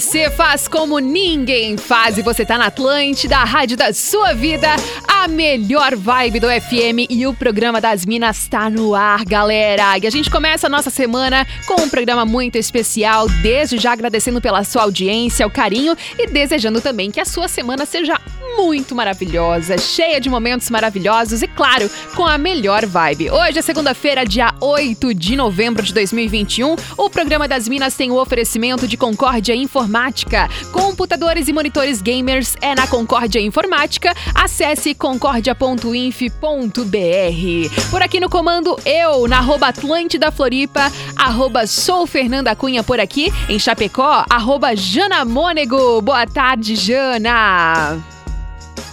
SC faz como ninguém faz. E você tá na Atlântida, a rádio da sua vida, a melhor vibe do FM e o programa das Minas tá no ar, galera. E a gente começa a nossa semana com um programa muito especial, desde já agradecendo pela sua audiência, o carinho e desejando também que a sua semana seja muito maravilhosa, cheia de momentos maravilhosos e, claro, com a melhor vibe. Hoje é segunda-feira, dia 8 de novembro de 2021. O programa das Minas tem o oferecimento de Concórdia Informática. Computadores e monitores gamers é na Concórdia Informática. Acesse concórdia.inf.br. Por aqui no comando, eu, na arroba Atlântida Floripa, arroba sou Fernanda Cunha por aqui, em Chapecó, arroba Jana Mônego. Boa tarde, Jana!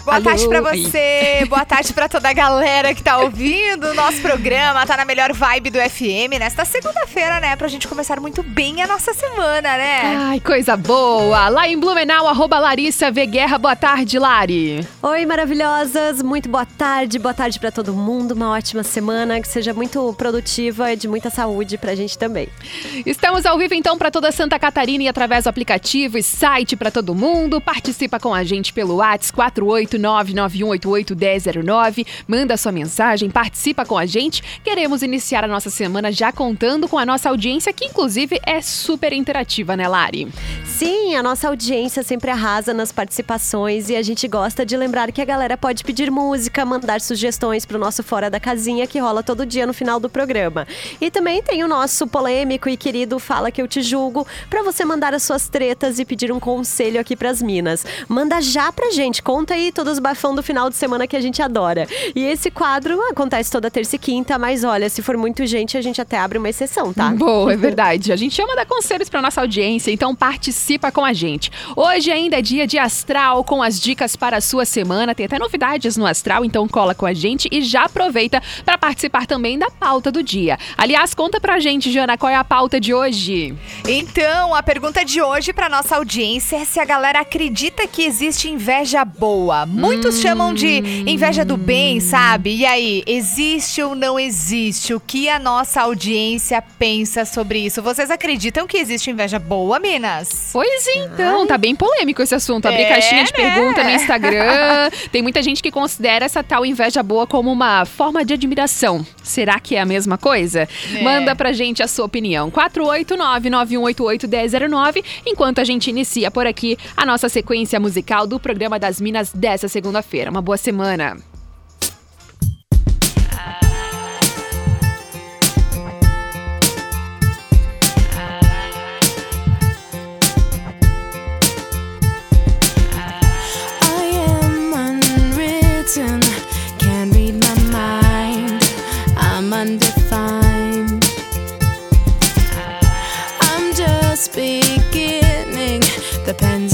Boa Alô. tarde para você, boa tarde para toda a galera que tá ouvindo o nosso programa, tá na melhor vibe do FM nesta segunda-feira, né? Pra gente começar muito bem a nossa semana, né? Ai, coisa boa! Lá em Blumenau, arroba Larissa V. Guerra, boa tarde, Lari. Oi, maravilhosas, muito boa tarde, boa tarde para todo mundo, uma ótima semana, que seja muito produtiva e de muita saúde pra gente também. Estamos ao vivo então para toda Santa Catarina e através do aplicativo e site para todo mundo. Participa com a gente pelo WhatsApp 48 991881009. Manda sua mensagem, participa com a gente. Queremos iniciar a nossa semana já contando com a nossa audiência, que inclusive é super interativa, né, Lari? Sim, a nossa audiência sempre arrasa nas participações e a gente gosta de lembrar que a galera pode pedir música, mandar sugestões para o nosso Fora da Casinha, que rola todo dia no final do programa. E também tem o nosso polêmico e querido Fala Que Eu Te Julgo, para você mandar as suas tretas e pedir um conselho aqui para as minas. Manda já pra gente, conta aí todos os bafão do final de semana que a gente adora. E esse quadro acontece toda terça e quinta, mas olha, se for muito gente, a gente até abre uma exceção, tá? Boa, é verdade. A gente chama dar conselhos para nossa audiência, então participa com a gente. Hoje ainda é dia de astral com as dicas para a sua semana. Tem até novidades no astral, então cola com a gente e já aproveita para participar também da pauta do dia. Aliás, conta pra gente, Jana, qual é a pauta de hoje? Então, a pergunta de hoje para nossa audiência é se a galera acredita que existe inveja boa. Muitos hum. chamam de hum. inveja do bem, sabe? E aí, existe ou não existe? O que a nossa audiência pensa sobre isso? Vocês acreditam que existe inveja boa, Minas? Pois então, Ai. tá bem polêmico esse assunto. Abrir é, caixinha de né? pergunta no Instagram. Tem muita gente que considera essa tal inveja boa como uma forma de admiração. Será que é a mesma coisa? É. Manda pra gente a sua opinião. 489-9188-1009. Enquanto a gente inicia por aqui a nossa sequência musical do programa das Minas 10 essa segunda-feira. Uma boa semana. undefined. I'm just beginning. The pen's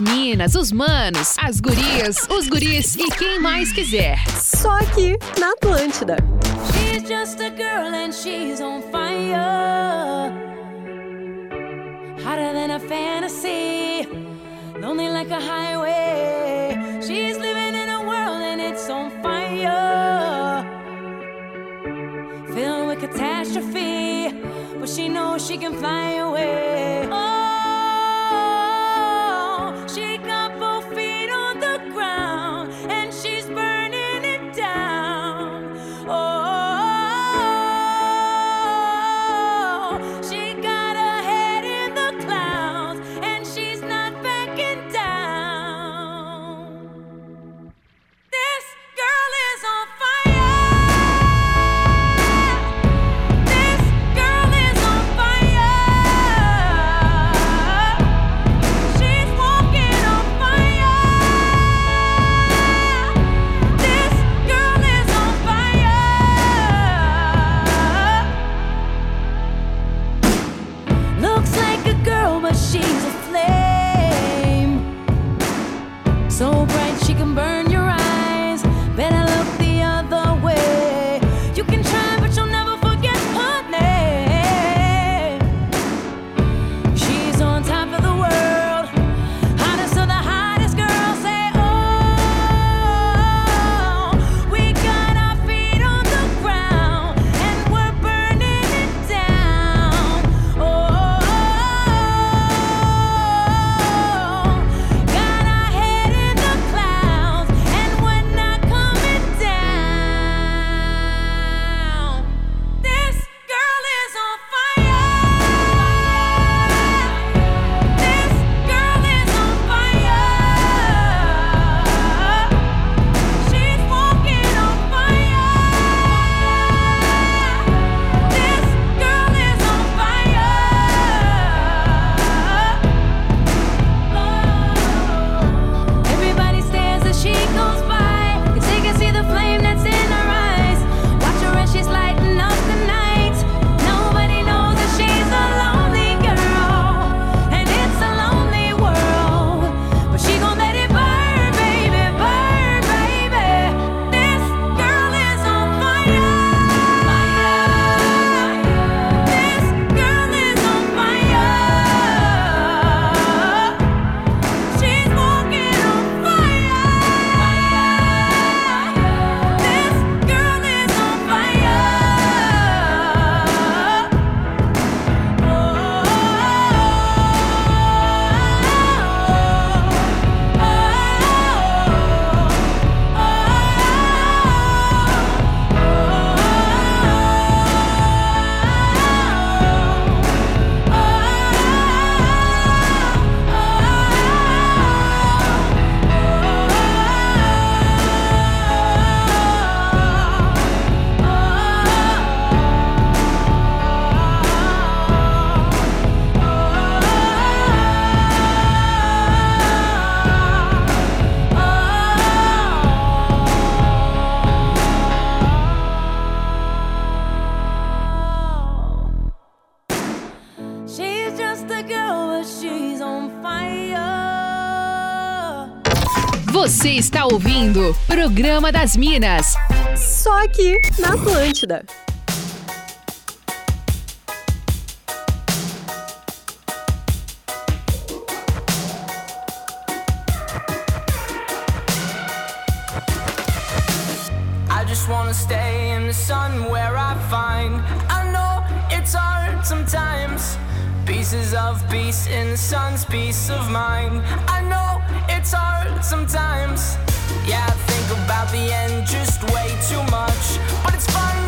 minas, os manos, as gurias, os guris e quem mais quiser. Só aqui na Atlântida. She's just a girl and she's on fire. Hotter than a fantasy. Lonely like a highway. She's living in a world and it's on fire. Filled with catastrophe. But she knows she can fly away. Oh, está ouvindo Programa das Minas. Só aqui na Atlântida. I just wanna stay in the sun where I find. I know it's hard sometimes. Pieces of peace in the sun's peace of mind. I know it's hard sometimes. Yeah, I think about the end just way too much. But it's fun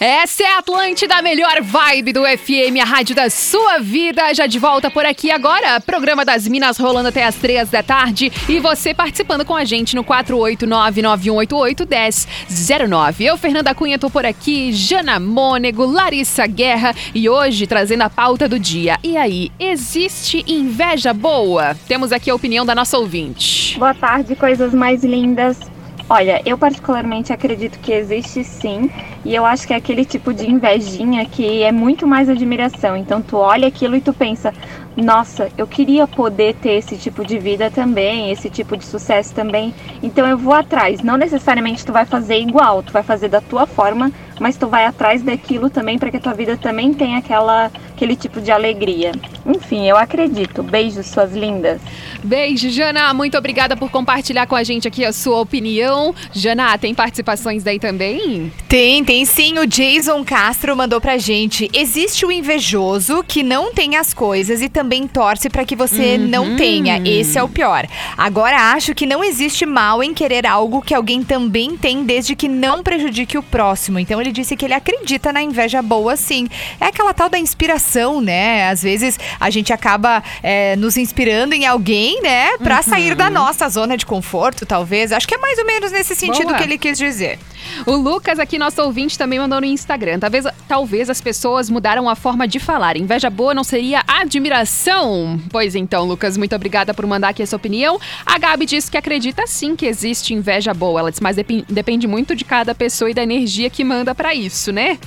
Essa é a Atlântida, a melhor vibe do FM, a rádio da sua vida. Já de volta por aqui agora. Programa das Minas rolando até as três da tarde. E você participando com a gente no 489-9188-1009. Eu, Fernanda Cunha, tô por aqui. Jana Mônego, Larissa Guerra. E hoje trazendo a pauta do dia. E aí, existe inveja boa? Temos aqui a opinião da nossa ouvinte. Boa tarde, coisas mais lindas. Olha, eu particularmente acredito que existe sim, e eu acho que é aquele tipo de invejinha que é muito mais admiração. Então tu olha aquilo e tu pensa, nossa, eu queria poder ter esse tipo de vida também, esse tipo de sucesso também. Então eu vou atrás. Não necessariamente tu vai fazer igual, tu vai fazer da tua forma, mas tu vai atrás daquilo também para que a tua vida também tenha aquela aquele tipo de alegria. enfim, eu acredito. Beijos, suas lindas. Beijo, Jana. Muito obrigada por compartilhar com a gente aqui a sua opinião. Jana, tem participações daí também? Tem, tem sim. O Jason Castro mandou pra gente. Existe o invejoso que não tem as coisas e também torce pra que você Uhum. não tenha. Esse é o pior. Agora acho que não existe mal em querer algo que alguém também tem, desde que não prejudique o próximo. Então ele disse que ele acredita na inveja boa, sim. É aquela tal da inspiração, né? Às vezes a gente acaba é, nos inspirando em alguém, né? Pra sair da nossa zona de conforto, talvez. Acho que é mais ou menos nesse sentido Boa. que ele quis dizer. O Lucas aqui, nosso ouvinte, também mandou no Instagram. Talvez, talvez as pessoas mudaram a forma de falar. Inveja boa não seria admiração? Pois então, Lucas, muito obrigada por mandar aqui essa opinião. A Gabi disse que acredita sim que existe inveja boa. Ela disse, mas depen- depende muito de cada pessoa e da energia que manda pra isso, né?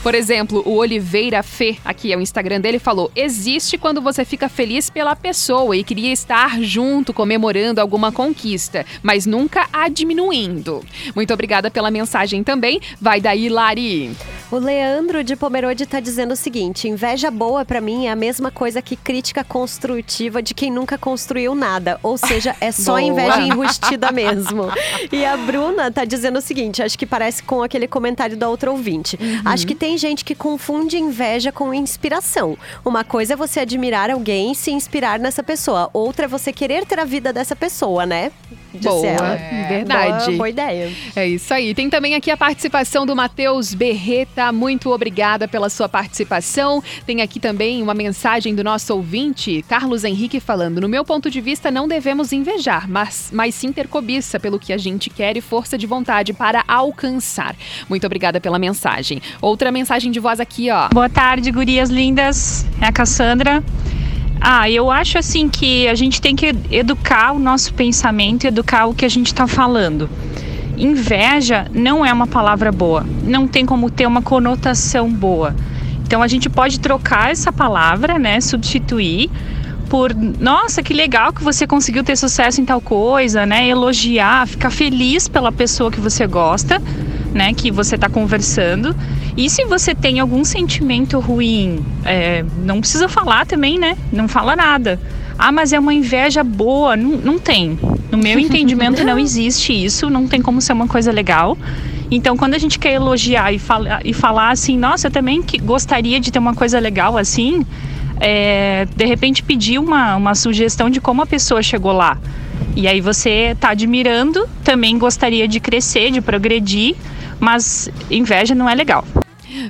Por exemplo, o Oliveira Fê, aqui é o Instagram dele, falou: existe quando você fica feliz pela pessoa e queria estar junto, comemorando alguma conquista, mas nunca a diminuindo. Muito obrigada pela mensagem também. Vai daí, Lari. O Leandro de Pomerode tá dizendo o seguinte: inveja boa pra mim é a mesma coisa que crítica construtiva de quem nunca construiu nada. Ou seja, é só Boa. inveja enrustida mesmo. E a Bruna tá dizendo o seguinte: acho que parece com aquele comentário da outra ouvinte. Acho que tem gente que confunde inveja com inspiração. Uma coisa é você admirar alguém e se inspirar nessa pessoa. Outra é você querer ter a vida dessa pessoa, né? Disse Boa, ela. verdade. Boa, boa ideia. É isso aí. Tem também aqui a participação do Matheus Berreta. Muito obrigada pela sua participação. Tem aqui também uma mensagem do nosso ouvinte, Carlos Henrique, falando: No meu ponto de vista, não devemos invejar, mas, mas sim ter cobiça pelo que a gente quer e força de vontade para alcançar. Muito obrigada pela mensagem. Outra mensagem de voz aqui, ó. Boa tarde, gurias lindas. É a Cassandra. Ah, eu acho assim que a gente tem que educar o nosso pensamento, educar o que a gente está falando. Inveja não é uma palavra boa, não tem como ter uma conotação boa. Então a gente pode trocar essa palavra, né, substituir por nossa, que legal que você conseguiu ter sucesso em tal coisa, né? Elogiar, ficar feliz pela pessoa que você gosta, né? Que você está conversando. E se você tem algum sentimento ruim, é, não precisa falar também, né? Não fala nada. Ah, mas é uma inveja boa. Não, não tem. No meu entendimento, não existe isso. Não tem como ser uma coisa legal. Então, quando a gente quer elogiar e, fala, e falar assim, nossa, eu também que gostaria de ter uma coisa legal assim, é, de repente pedir uma, uma sugestão de como a pessoa chegou lá. E aí você está admirando, também gostaria de crescer, de progredir, mas inveja não é legal.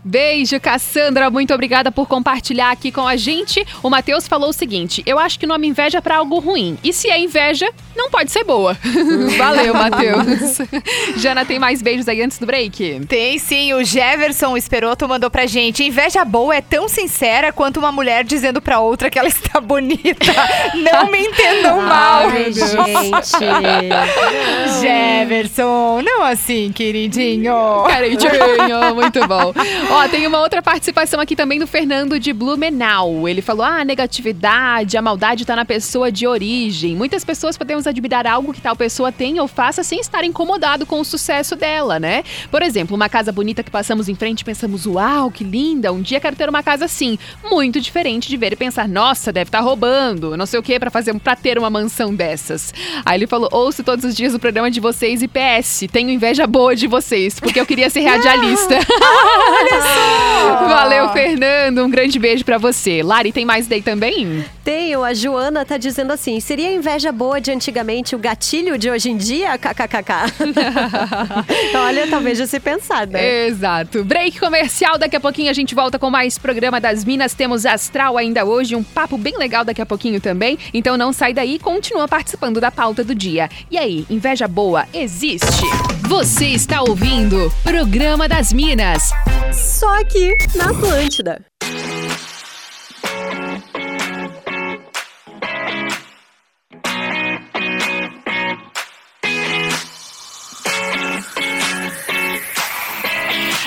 Beijo, Cassandra. Muito obrigada por compartilhar aqui com a gente. O Matheus falou o seguinte: eu acho que o nome inveja é pra algo ruim. E se é inveja, não pode ser boa. Valeu, Matheus. Jana, tem mais beijos aí antes do break? Tem sim, o Jefferson Esperoto mandou pra gente. Inveja boa é tão sincera quanto uma mulher dizendo pra outra que ela está bonita. Não me entendam mal. Ai, gente. Jefferson, não assim, queridinho. Queridinho, muito bom. Ó, tem uma outra participação aqui também do Fernando de Blumenau. Ele falou: ah, a negatividade, a maldade tá na pessoa de origem. Muitas pessoas podemos admirar algo que tal pessoa tem ou faça sem estar incomodado com o sucesso dela, né? Por exemplo, uma casa bonita que passamos em frente e pensamos: uau, que linda, um dia quero ter uma casa assim. Muito diferente de ver e pensar: nossa, deve estar roubando, não sei o que, pra fazer para ter uma mansão dessas. Aí ele falou: ouço todos os dias o programa de vocês e PS, tenho inveja boa de vocês, porque eu queria ser radialista. Olha só! Valeu, Fernando. Um grande beijo pra você. Lari, tem mais daí também? Tenho, a Joana tá dizendo assim: seria inveja boa de antigamente o gatilho de hoje em dia? KKKK. Olha, talvez de se pensar, né? Exato. Break comercial. Daqui a pouquinho a gente volta com mais programa das Minas. Temos Astral ainda hoje, um papo bem legal daqui a pouquinho também. Então não sai daí, continua participando da pauta do dia. E aí, inveja boa existe? Você está ouvindo Programa das Minas. Só aqui na Atlântida.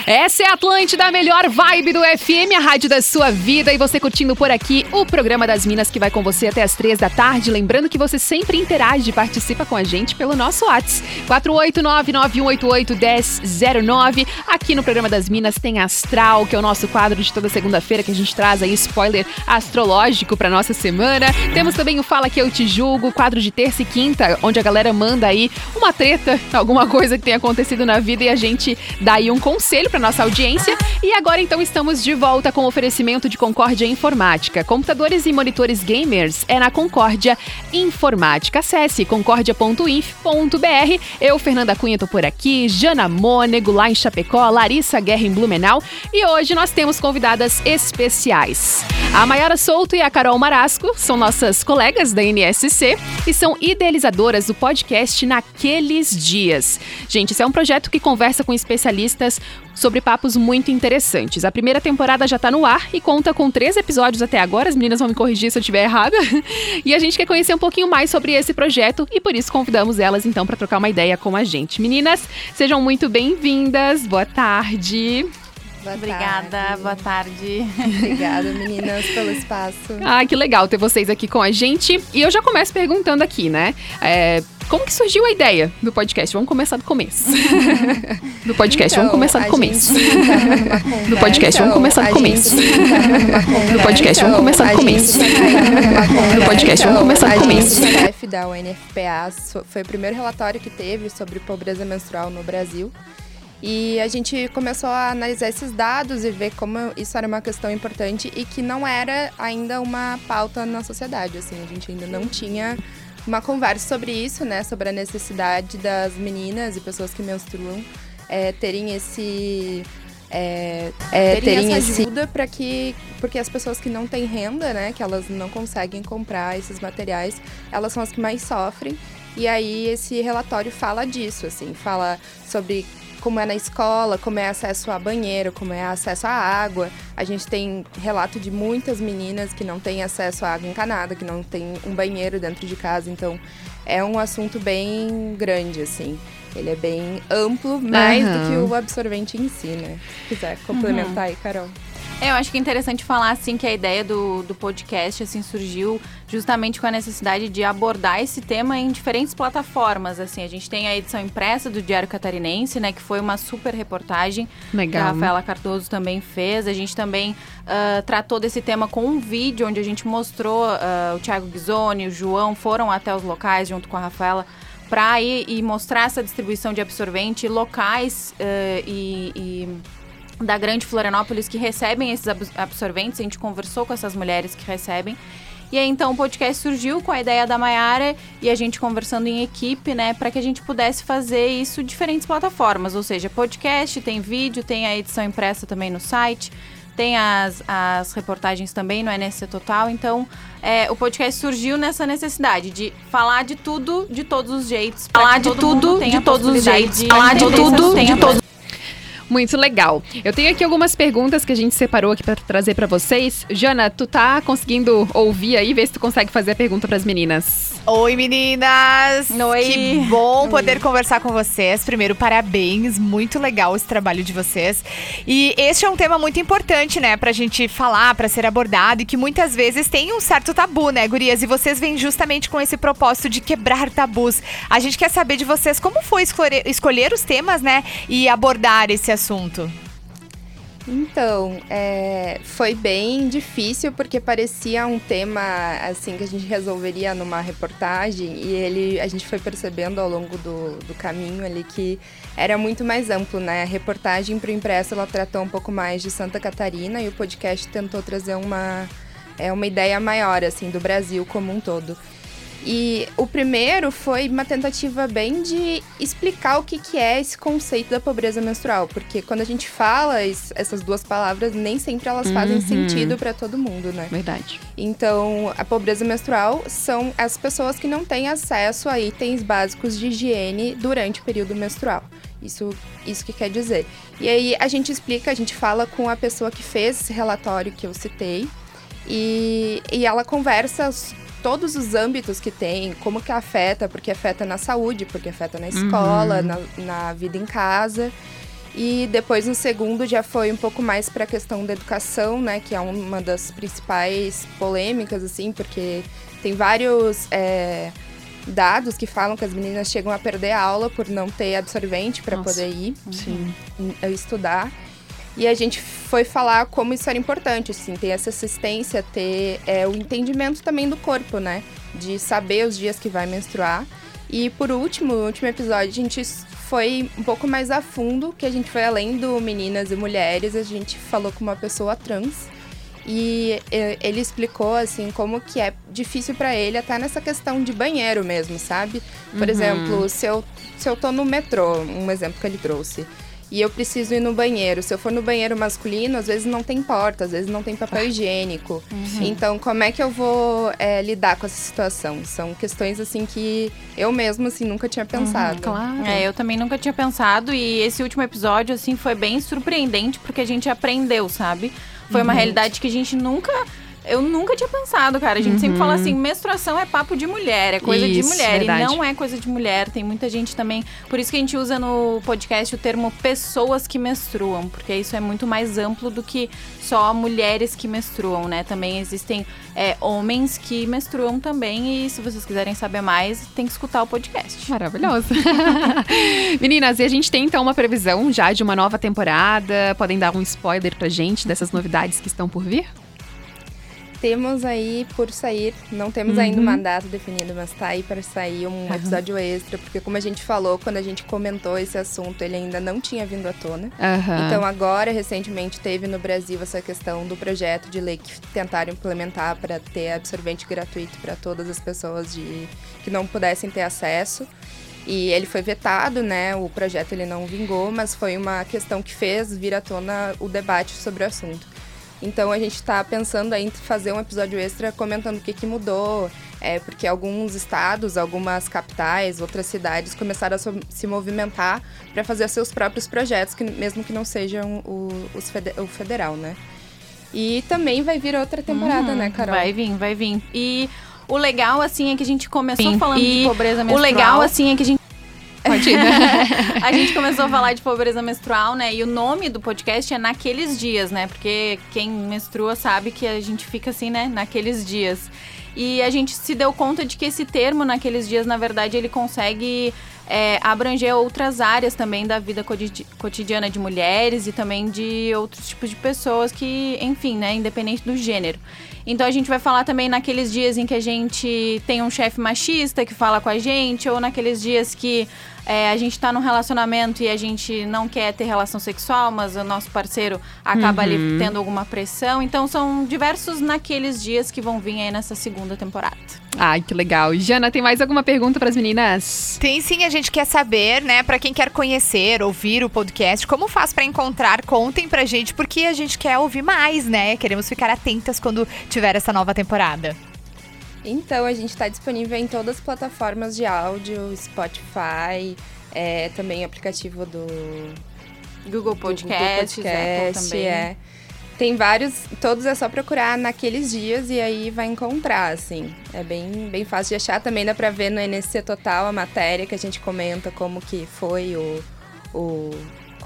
Essa é a Atlântida, a melhor vibe do FM, a rádio da sua vida. E você curtindo por aqui o programa das Minas que vai com você até as três da tarde. Lembrando que você sempre interage e participa com a gente pelo nosso WhatsApp. 489-9188-1009. Aqui no programa das Minas tem Astral, que é o nosso quadro de toda segunda-feira que a gente traz aí spoiler astrológico pra nossa semana. Temos também o Fala Que Eu Te Julgo, quadro de terça e quinta, onde a galera manda aí uma treta, alguma coisa que tenha acontecido na vida e a gente dá aí um conselho pra nossa audiência. E agora então estamos de volta com o oferecimento de Concórdia Informática. Computadores e monitores gamers é na Concórdia Informática. Acesse concórdia.inf.br. Eu, Fernanda Cunha, tô por aqui, Jana Mônego lá em Chapecó, Larissa Guerra em Blumenau. E hoje nós temos convidadas especiais. A Mayara Souto e a Carol Marasco são nossas colegas da NSC e são idealizadoras do podcast Naqueles Dias. Gente, esse é um projeto que conversa com especialistas sobre papos muito interessantes. A primeira temporada já tá no ar e conta com três episódios até agora. As meninas vão me corrigir se eu estiver errada. E a gente quer conhecer um pouquinho mais sobre esse projeto e por isso convidamos elas então para trocar uma ideia com a gente. Meninas, sejam muito bem-vindas. Boa tarde. Boa Obrigada, tarde. boa tarde. Obrigada, meninas, pelo espaço. Ah, que legal ter vocês aqui com a gente. E eu já começo perguntando aqui, né? É, como que surgiu a ideia do podcast? Vamos começar do começo. do podcast, então, vamos começar do começo. Do podcast, vamos começar do começo. Do podcast, vamos começar do começo. Do podcast, vamos começar do começo. O chefe da UNFPA foi o primeiro relatório que teve sobre pobreza menstrual no Brasil. E a gente começou a analisar esses dados e ver como isso era uma questão importante e que não era ainda uma pauta na sociedade, assim, a gente ainda não tinha uma conversa sobre isso, né, sobre a necessidade das meninas e pessoas que menstruam é, terem esse é, é, terem, terem essa ajuda para que porque as pessoas que não têm renda, né, que elas não conseguem comprar esses materiais, elas são as que mais sofrem. E aí esse relatório fala disso, assim, fala sobre como é na escola, como é acesso a banheiro, como é acesso à água. A gente tem relato de muitas meninas que não têm acesso à água encanada, que não tem um banheiro dentro de casa, então é um assunto bem grande, assim. Ele é bem amplo, mais uhum. do que o absorvente em si, né? Se quiser complementar uhum. aí, Carol. É, eu acho que é interessante falar, assim, que a ideia do, do podcast, assim, surgiu justamente com a necessidade de abordar esse tema em diferentes plataformas, assim. A gente tem a edição impressa do Diário Catarinense, né, que foi uma super reportagem Legal. que a Rafaela Cardoso também fez. A gente também uh, tratou desse tema com um vídeo onde a gente mostrou uh, o Thiago Ghisoni, o João foram até os locais junto com a Rafaela para ir e mostrar essa distribuição de absorvente, locais uh, e, e da Grande Florianópolis que recebem esses absorventes. A gente conversou com essas mulheres que recebem. E aí, então, o podcast surgiu com a ideia da Maiara e a gente conversando em equipe, né, para que a gente pudesse fazer isso em diferentes plataformas. Ou seja, podcast, tem vídeo, tem a edição impressa também no site, tem as, as reportagens também no NSC Total. Então, é, o podcast surgiu nessa necessidade de falar de tudo, de todos os jeitos. Falar de tudo, de todos os jeitos. Falar de tudo, de todos muito legal. Eu tenho aqui algumas perguntas que a gente separou aqui para trazer para vocês. Jana, tu tá conseguindo ouvir aí? Vê se tu consegue fazer a pergunta para as meninas. Oi, meninas! Oi! Que bom poder Oi. conversar com vocês. Primeiro, parabéns, muito legal esse trabalho de vocês. E este é um tema muito importante, né, pra gente falar, para ser abordado e que muitas vezes tem um certo tabu, né, gurias? E vocês vêm justamente com esse propósito de quebrar tabus. A gente quer saber de vocês como foi escolher, escolher os temas, né, e abordar esse assunto. Então, é, foi bem difícil porque parecia um tema assim que a gente resolveria numa reportagem e ele a gente foi percebendo ao longo do, do caminho ali que era muito mais amplo, né? A reportagem para o impresso ela tratou um pouco mais de Santa Catarina e o podcast tentou trazer uma é uma ideia maior assim do Brasil como um todo. E o primeiro foi uma tentativa bem de explicar o que, que é esse conceito da pobreza menstrual, porque quando a gente fala essas duas palavras, nem sempre elas fazem uhum. sentido para todo mundo, né? Verdade. Então, a pobreza menstrual são as pessoas que não têm acesso a itens básicos de higiene durante o período menstrual. Isso, isso que quer dizer. E aí a gente explica, a gente fala com a pessoa que fez esse relatório que eu citei. E, e ela conversa todos os âmbitos que tem, como que afeta, porque afeta na saúde, porque afeta na escola, uhum. na, na vida em casa. E depois no segundo já foi um pouco mais para a questão da educação, né, que é uma das principais polêmicas assim, porque tem vários é, dados que falam que as meninas chegam a perder a aula por não ter absorvente para poder ir Sim. estudar. E a gente foi falar como isso era importante, assim, ter essa assistência, ter é, o entendimento também do corpo, né? De saber os dias que vai menstruar. E por último, no último episódio, a gente foi um pouco mais a fundo, que a gente foi além do meninas e mulheres, a gente falou com uma pessoa trans. E eh, ele explicou assim como que é difícil pra ele até nessa questão de banheiro mesmo, sabe? Por Uhum. exemplo, se eu se eu tô no metrô, um exemplo que ele trouxe, e eu preciso ir no banheiro. Se eu for no banheiro masculino, às vezes não tem porta, às vezes não tem papel higiênico. Uhum. Então, como é que eu vou é, lidar com essa situação? São questões assim que eu mesmo assim nunca tinha pensado. É, eu também nunca tinha pensado e esse último episódio, assim, foi bem surpreendente porque a gente aprendeu, sabe? Foi uma Uhum. realidade que a gente nunca. Eu nunca tinha pensado, cara. A gente sempre Uhum. fala assim: menstruação é papo de mulher, é coisa Isso, de mulher. verdade. E não é coisa de mulher. Tem muita gente também. Por isso que a gente usa no podcast o termo pessoas que menstruam, porque isso é muito mais amplo do que só mulheres que menstruam, né? Também existem é, homens que menstruam também. E se vocês quiserem saber mais, tem que escutar o podcast. Maravilhoso. Meninas, e a gente tem então uma previsão já de uma nova temporada? Podem dar um spoiler pra gente dessas novidades que estão por vir? Temos aí por sair, não temos Uhum. ainda uma data definida, mas tá aí para sair um Aham. episódio extra, porque como a gente falou, quando a gente comentou esse assunto, ele ainda não tinha vindo à tona. Aham. Então agora, recentemente, teve no Brasil essa questão do projeto de lei que tentaram implementar para ter absorvente gratuito para todas as pessoas de, que não pudessem ter acesso. E ele foi vetado, né? O projeto ele não vingou, mas foi uma questão que fez vir à tona o debate sobre o assunto. Então a gente está pensando aí em fazer um episódio extra comentando o que, que mudou, é, porque alguns estados, algumas capitais, outras cidades começaram a so- se movimentar para fazer seus próprios projetos, que, mesmo que não sejam o, os fede- o federal, né? E também vai vir outra temporada, Uhum, né, Carol? Vai vir, vai vir. E o legal, assim, é que a gente começou Sim. falando E de pobreza o menstrual. legal, assim, é que a gente. Pode ir, a gente começou a falar de pobreza menstrual, né? E o nome do podcast é Naqueles Dias, né? Porque quem menstrua sabe que a gente fica assim, né? Naqueles dias. E a gente se deu conta de que esse termo, naqueles dias, na verdade, ele consegue é, abranger outras áreas também da vida coti- cotidiana de mulheres e também de outros tipos de pessoas que, enfim, né? Independente do gênero. Então a gente vai falar também naqueles dias em que a gente tem um chefe machista que fala com a gente, ou naqueles dias que é, a gente tá num relacionamento e a gente não quer ter relação sexual, mas o nosso parceiro acaba Uhum. ali tendo alguma pressão. Então são diversos naqueles dias que vão vir aí nessa segunda temporada. Ai, que legal. Jana, tem mais alguma pergunta pras meninas? Tem sim, a gente quer saber, né, Pra quem quer conhecer, ouvir o podcast, como faz pra encontrar? Contem pra gente, porque a gente quer ouvir mais, né? Queremos ficar atentas quando tiver essa nova temporada. Então, a gente está disponível em todas as plataformas de áudio, Spotify, é, também aplicativo do Google Podcasts, Apple também. é. Tem vários, todos é só procurar naqueles dias e aí vai encontrar, assim. É bem, bem fácil de achar. Também dá pra ver no NSC Total a matéria que a gente comenta como que foi o, o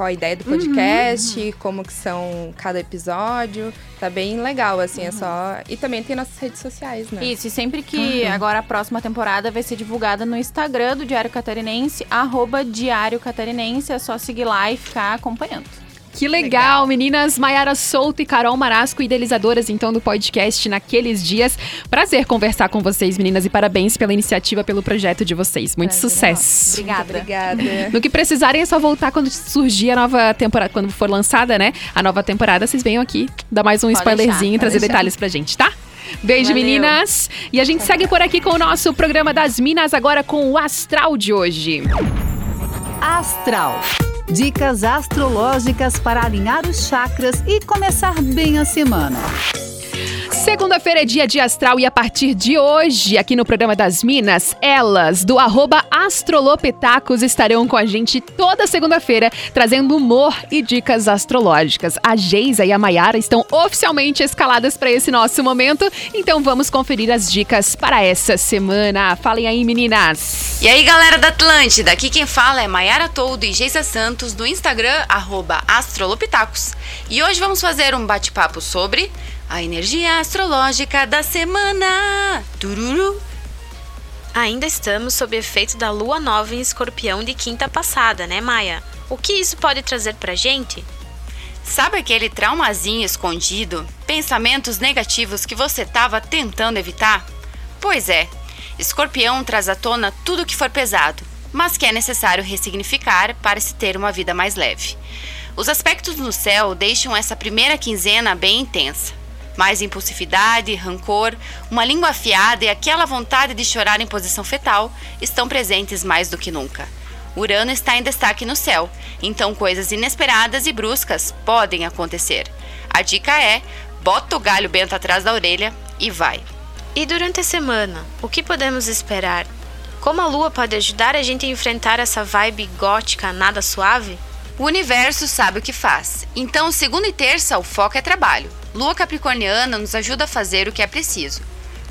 qual a ideia do podcast, como que são cada episódio. Tá bem legal, assim, é só... E também tem nossas redes sociais, né? Isso, e sempre que Uhum. agora a próxima temporada vai ser divulgada no Instagram do Diário Catarinense, arroba Diário Catarinense, é só seguir lá e ficar acompanhando. Que legal, meninas Maiara Souto e Carol Marasco, idealizadoras então do podcast Naqueles Dias. Prazer conversar com vocês, meninas, e parabéns pela iniciativa, pelo projeto de vocês. Muito sucesso. Obrigada. obrigada. No que precisarem é só voltar quando surgir a nova temporada, quando for lançada, né? A nova temporada, vocês venham aqui dar mais um Pode spoilerzinho deixar, e trazer deixar. detalhes pra gente, tá? Beijo, Valeu. meninas! E a gente segue por aqui com o nosso programa das Minas, agora com o Astral de hoje. Astral. Dicas astrológicas para alinhar os chakras e começar bem a semana. Segunda-feira é dia de astral e a partir de hoje, aqui no programa das Minas, elas, do arroba Astrolopitacos, estarão com a gente toda segunda-feira, trazendo humor e dicas astrológicas. A Geisa e a Maiara estão oficialmente escaladas para esse nosso momento, então vamos conferir as dicas para essa semana. Falem aí, meninas! E aí, galera da Atlântida, aqui quem fala é Maiara Toldo e Geisa Santos do Instagram, arroba Astrolopitacos. E hoje vamos fazer um bate-papo sobre a energia astrológica da semana. Tururu. Ainda estamos sob efeito da lua nova em escorpião de quinta passada, né, Maia? O que isso pode trazer pra gente? Sabe aquele traumazinho escondido? Pensamentos negativos que você estava tentando evitar? Pois é, Escorpião traz à tona tudo que for pesado, mas que é necessário ressignificar para se ter uma vida mais leve. Os aspectos no céu deixam essa primeira quinzena bem intensa. Mais impulsividade, rancor, uma língua afiada e aquela vontade de chorar em posição fetal estão presentes mais do que nunca. Urano está em destaque no céu, então coisas inesperadas e bruscas podem acontecer. A dica é: bota o galho bento atrás da orelha e vai. E durante a semana, o que podemos esperar? Como a lua pode ajudar a gente a enfrentar essa vibe gótica nada suave? O universo sabe o que faz. Então, segunda e terça, o foco é trabalho. Lua Capricorniana nos ajuda a fazer o que é preciso.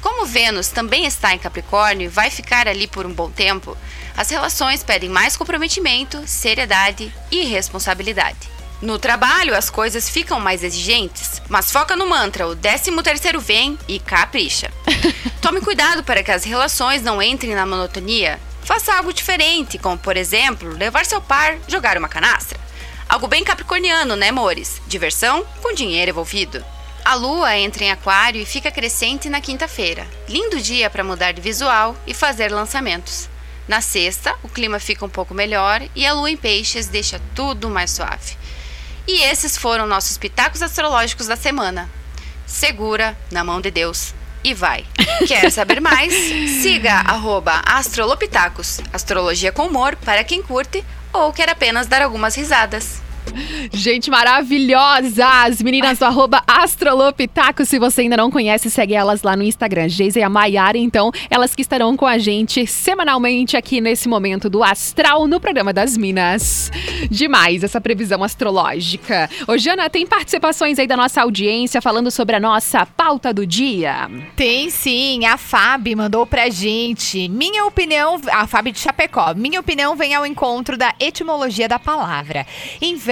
Como Vênus também está em Capricórnio e vai ficar ali por um bom tempo, as relações pedem mais comprometimento, seriedade e responsabilidade. No trabalho, as coisas ficam mais exigentes, mas foca no mantra, o 13 terceiro vem e capricha. Tome cuidado para que as relações não entrem na monotonia. Faça algo diferente, como, por exemplo, levar seu par jogar uma canastra. Algo bem capricorniano, né, amores? Diversão com dinheiro envolvido. A lua entra em aquário e fica crescente na quinta-feira. Lindo dia para mudar de visual e fazer lançamentos. Na sexta, o clima fica um pouco melhor e a lua em peixes deixa tudo mais suave. E esses foram nossos pitacos astrológicos da semana. Segura na mão de Deus e vai. Quer saber mais? Siga astrolopitacos, astrologia com humor para quem curte ou quer apenas dar algumas risadas. Gente maravilhosa! As meninas do arroba Astrolopitaco. Se você ainda não conhece, segue elas lá no Instagram. Geisa e a Maiara, então, elas que estarão com a gente semanalmente aqui nesse momento do Astral no programa das Minas. Demais essa previsão astrológica. Ô, Jana, tem participações aí da nossa audiência falando sobre a nossa pauta do dia? Tem sim, a Fábio mandou pra gente. Minha opinião, a Fábio de Chapecó, minha opinião vem ao encontro da etimologia da palavra.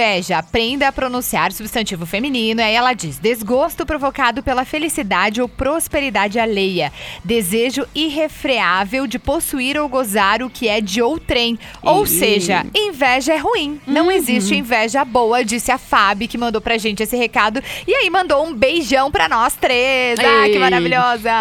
Inveja, aprenda a pronunciar substantivo feminino. Aí ela diz: desgosto provocado pela felicidade ou prosperidade alheia. Desejo irrefreável de possuir ou gozar o que é de outrem. Ou seja, inveja é ruim. Não Uhum. existe inveja boa, disse a Fábio, que mandou pra gente esse recado. E aí mandou um beijão pra nós três. Ah, que maravilhosa!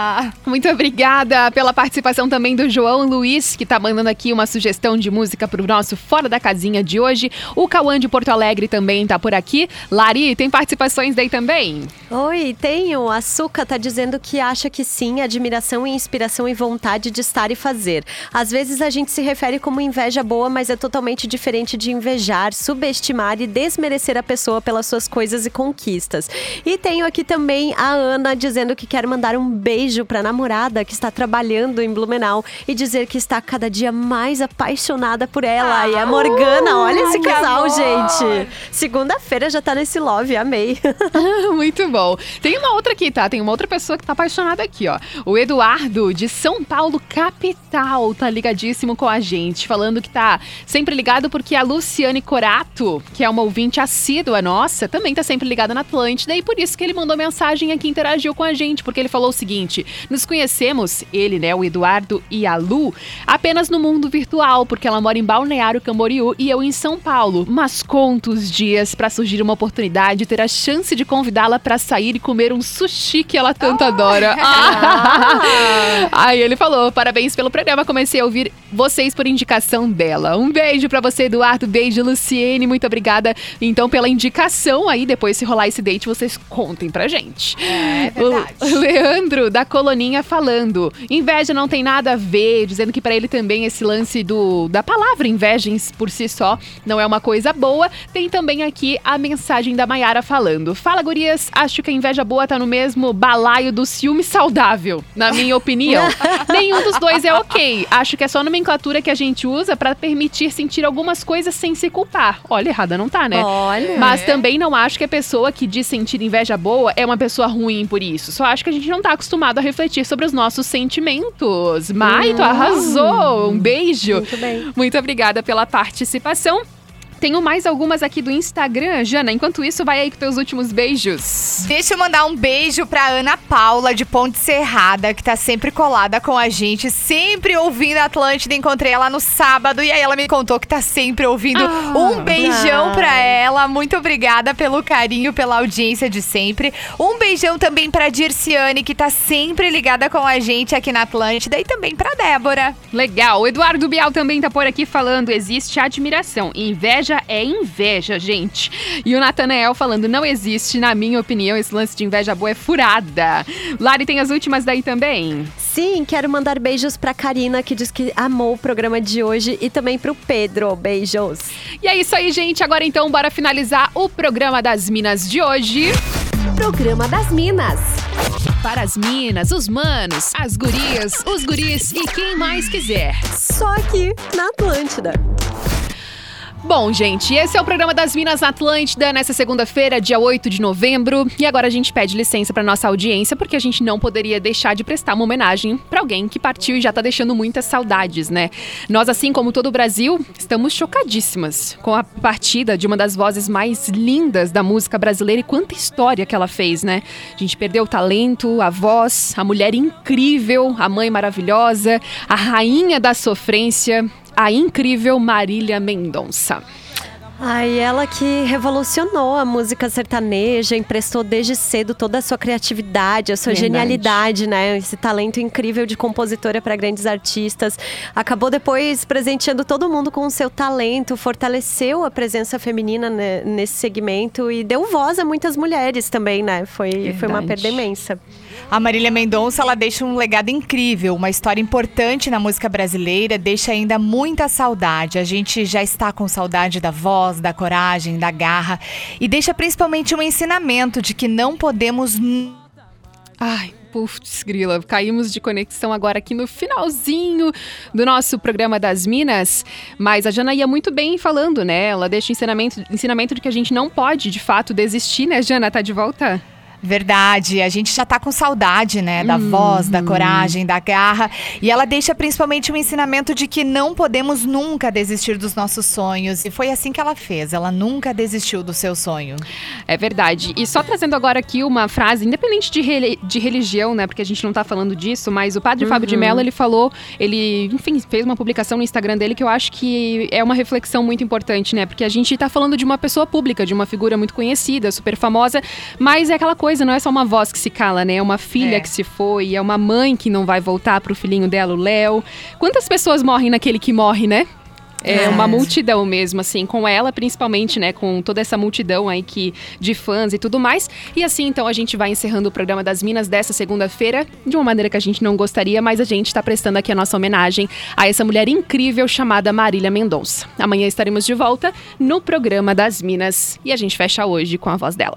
Muito obrigada pela participação também do João Luiz, que tá mandando aqui uma sugestão de música pro nosso Fora da Casinha de hoje. O Cauã de Porto Alegre também tá por aqui. Lari, tem participações daí também? Oi, tenho. A Suca tá dizendo que acha que sim, admiração e inspiração e vontade de estar e fazer. Às vezes a gente se refere como inveja boa, mas é totalmente diferente de invejar, subestimar e desmerecer a pessoa pelas suas coisas e conquistas. E tenho aqui também a Ana dizendo que quer mandar um beijo pra namorada que está trabalhando em Blumenau e dizer que está cada dia mais apaixonada por ela. e a Morgana, olha esse casal, amor! gente. Segunda-feira já tá nesse love, amei. Muito bom. Tem uma outra aqui, tá? Tem uma outra pessoa que tá apaixonada aqui, ó. O Eduardo, de São Paulo, capital, tá ligadíssimo com a gente, falando que tá sempre ligado porque a Luciane Corato, que é uma ouvinte assídua nossa, também tá sempre ligada na Atlântida e por isso que ele mandou mensagem aqui, interagiu com a gente, porque ele falou o seguinte: nos conhecemos, ele, né, o Eduardo e a Lu, apenas no mundo virtual, porque ela mora em Balneário Camboriú e eu em São Paulo. Mas conto os dias pra surgir uma oportunidade, ter a chance de convidá-la pra sair e comer um sushi que ela tanto adora. Aí ele falou: parabéns pelo programa, comecei a ouvir vocês por indicação dela. Um beijo pra você, Eduardo. Beijo, Luciene. Muito obrigada, então, pela indicação. Aí, depois, se rolar esse date, vocês contem pra gente. É verdade. O Leandro, da Coloninha, falando: inveja não tem nada a ver, dizendo que pra ele também esse lance do da palavra inveja por si só não é uma coisa boa. Tem tem também aqui a mensagem da Maiara falando: Fala, gurias, acho que a inveja boa tá no mesmo balaio do ciúme saudável, na minha opinião. Nenhum dos dois é ok. Acho que é só nomenclatura que a gente usa pra permitir sentir algumas coisas sem se culpar. Olha, errada não tá, né? Olha. Mas também não acho que a pessoa que diz sentir inveja boa é uma pessoa ruim por isso. Só acho que a gente não tá acostumado a refletir sobre os nossos sentimentos. Mai, tu Hum. arrasou! Um beijo! Muito bem. Muito obrigada pela participação. Tenho mais algumas aqui do Instagram. Jana, enquanto isso, vai aí com teus últimos beijos. Deixa eu mandar um beijo pra Ana Paula, de Ponte Serrada, que tá sempre colada com a gente, sempre ouvindo a Atlântida. Encontrei ela no sábado e aí ela me contou que tá sempre ouvindo. um beijão ai. pra ela. Muito obrigada pelo carinho, pela audiência de sempre. Um beijão também pra Dirciane, que tá sempre ligada com a gente aqui na Atlântida. E também pra Débora. Legal. O Eduardo Bial também tá por aqui falando: existe admiração. Inveja é inveja, gente. E o Natanael falando: não existe, na minha opinião, esse lance de inveja boa é furada. Lari tem as últimas daí também. Sim, quero mandar beijos pra Karina, que diz que amou o programa de hoje, e também pro Pedro. Beijos. E é isso aí, gente. Agora então, bora finalizar o programa das Minas de hoje. Programa das Minas. Para as minas, os manos, as gurias, os guris e quem mais quiser. Só aqui na Atlântida. Bom, gente, esse é o programa das Minas na Atlântida nessa segunda-feira, dia 8 de novembro. E agora a gente pede licença para nossa audiência, porque a gente não poderia deixar de prestar uma homenagem para alguém que partiu e já tá deixando muitas saudades, né? Nós, assim como todo o Brasil, estamos chocadíssimas com a partida de uma das vozes mais lindas da música brasileira e quanta história que ela fez, né? A gente perdeu o talento, a voz, a mulher incrível, a mãe maravilhosa, a rainha da sofrência, a incrível Marília Mendonça. Ai, ela que revolucionou a música sertaneja, emprestou desde cedo toda a sua criatividade, a sua Verdade. genialidade, né? Esse talento incrível de compositora para grandes artistas. Acabou depois presenteando todo mundo com o seu talento, fortaleceu a presença feminina né, nesse segmento e deu voz a muitas mulheres também, né? Foi, foi uma perda imensa. A Marília Mendonça, ela deixa um legado incrível, uma história importante na música brasileira, deixa ainda muita saudade. A gente já está com saudade da voz, da coragem, da garra e deixa principalmente um ensinamento de que não podemos Ai, putz, grila, caímos de conexão agora aqui no finalzinho do nosso programa das Minas, mas a Jana ia muito bem falando, né? Ela deixa o ensinamento, ensinamento de que a gente não pode, de fato, desistir, né, Jana? Tá de volta? Verdade, a gente já tá com saudade, né, da voz, da coragem, da garra, e ela deixa principalmente um ensinamento de que não podemos nunca desistir dos nossos sonhos, e foi assim que ela fez, ela nunca desistiu do seu sonho. É verdade. E só trazendo agora aqui uma frase, independente de, reli- de religião, né? Porque a gente não tá falando disso, mas o padre Fábio de Uhum. Mello, ele falou, ele, enfim, fez uma publicação no Instagram dele que eu acho que é uma reflexão muito importante, né? Porque a gente tá falando de uma pessoa pública, de uma figura muito conhecida, super famosa, mas é aquela coisa, não é só uma voz que se cala, né? É uma filha É. que se foi, é uma mãe que não vai voltar pro filhinho dela, o Léo. Quantas pessoas morrem naquele que morre, né? É uma multidão mesmo, assim, com ela principalmente, né, com toda essa multidão aí que, de fãs e tudo mais. E assim, então, a gente vai encerrando o programa das Minas dessa segunda-feira, de uma maneira que a gente não gostaria, mas a gente tá prestando aqui a nossa homenagem a essa mulher incrível chamada Marília Mendonça. Amanhã estaremos de volta no programa das Minas e a gente fecha hoje com a voz dela.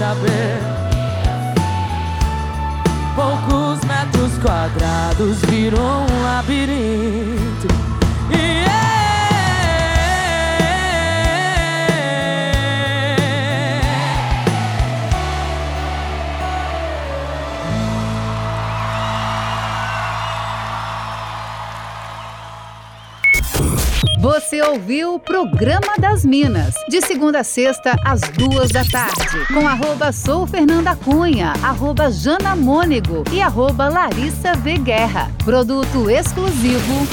Saber. Poucos metros quadrados virou um labirinto. Você ouviu o Programa das Minas, de segunda a sexta, às duas da tarde, com arroba sou Fernanda Cunha, arroba Jana Mônego e arroba Larissa V. Guerra. Produto exclusivo.